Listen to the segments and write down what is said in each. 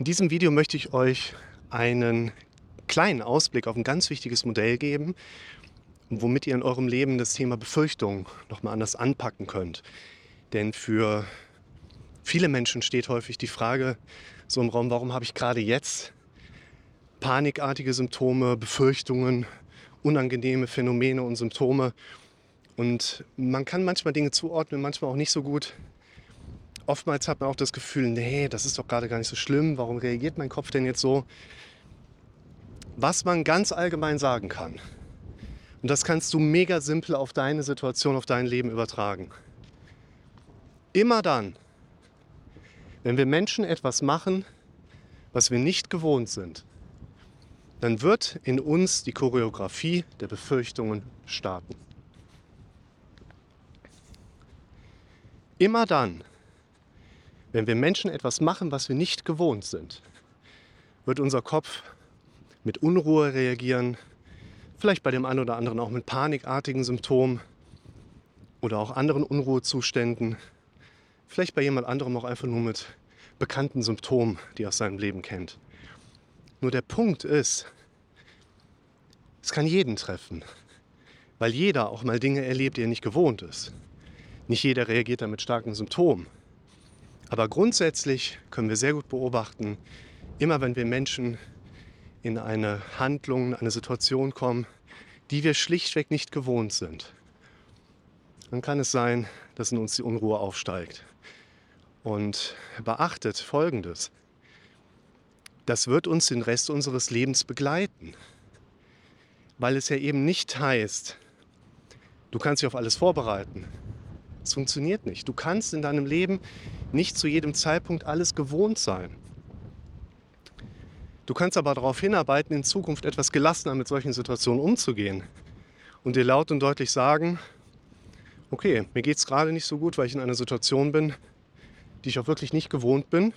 In diesem Video möchte ich euch einen kleinen Ausblick auf ein ganz wichtiges Modell geben, womit ihr in eurem Leben das Thema Befürchtung nochmal anders anpacken könnt. Denn für viele Menschen steht häufig die Frage so im Raum, warum habe ich gerade jetzt panikartige Symptome, Befürchtungen, unangenehme Phänomene und Symptome. Und man kann manchmal Dinge zuordnen, manchmal auch nicht so gut. Oftmals hat man auch das Gefühl, nee, das ist doch gerade gar nicht so schlimm, warum reagiert mein Kopf denn jetzt so? Was man ganz allgemein sagen kann, und das kannst du mega simpel auf deine Situation, auf dein Leben übertragen. Immer dann, wenn wir Menschen etwas machen, was wir nicht gewohnt sind, dann wird in uns die Choreografie der Befürchtungen starten. Immer dann, wenn wir Menschen etwas machen, was wir nicht gewohnt sind, wird unser Kopf mit Unruhe reagieren, vielleicht bei dem einen oder anderen auch mit panikartigen Symptomen oder auch anderen Unruhezuständen, vielleicht bei jemand anderem auch einfach nur mit bekannten Symptomen, die er aus seinem Leben kennt. Nur der Punkt ist, es kann jeden treffen, weil jeder auch mal Dinge erlebt, die er nicht gewohnt ist. Nicht jeder reagiert dann mit starken Symptomen. Aber grundsätzlich können wir sehr gut beobachten, immer wenn wir Menschen in eine Handlung, eine Situation kommen, die wir schlichtweg nicht gewohnt sind, dann kann es sein, dass in uns die Unruhe aufsteigt. Und beachtet Folgendes. Das wird uns den Rest unseres Lebens begleiten, weil es ja eben nicht heißt, du kannst dich auf alles vorbereiten. Es funktioniert nicht. Du kannst in deinem Leben nicht zu jedem Zeitpunkt alles gewohnt sein. Du kannst aber darauf hinarbeiten, in Zukunft etwas gelassener mit solchen Situationen umzugehen und dir laut und deutlich sagen, okay, mir geht es gerade nicht so gut, weil ich in einer Situation bin, die ich auch wirklich nicht gewohnt bin.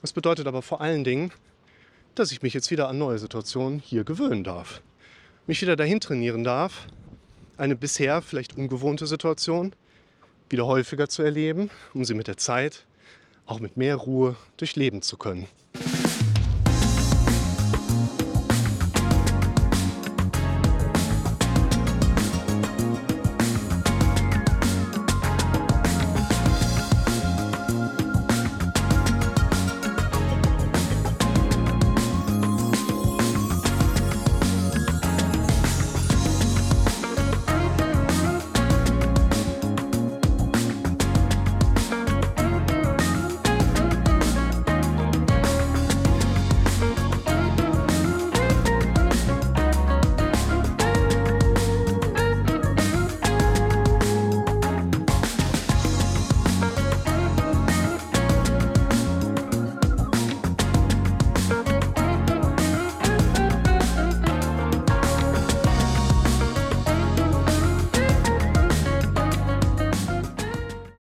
Das bedeutet aber vor allen Dingen, dass ich mich jetzt wieder an neue Situationen hier gewöhnen darf. Mich wieder dahin trainieren darf, eine bisher vielleicht ungewohnte Situation wieder häufiger zu erleben, um sie mit der Zeit auch mit mehr Ruhe durchleben zu können.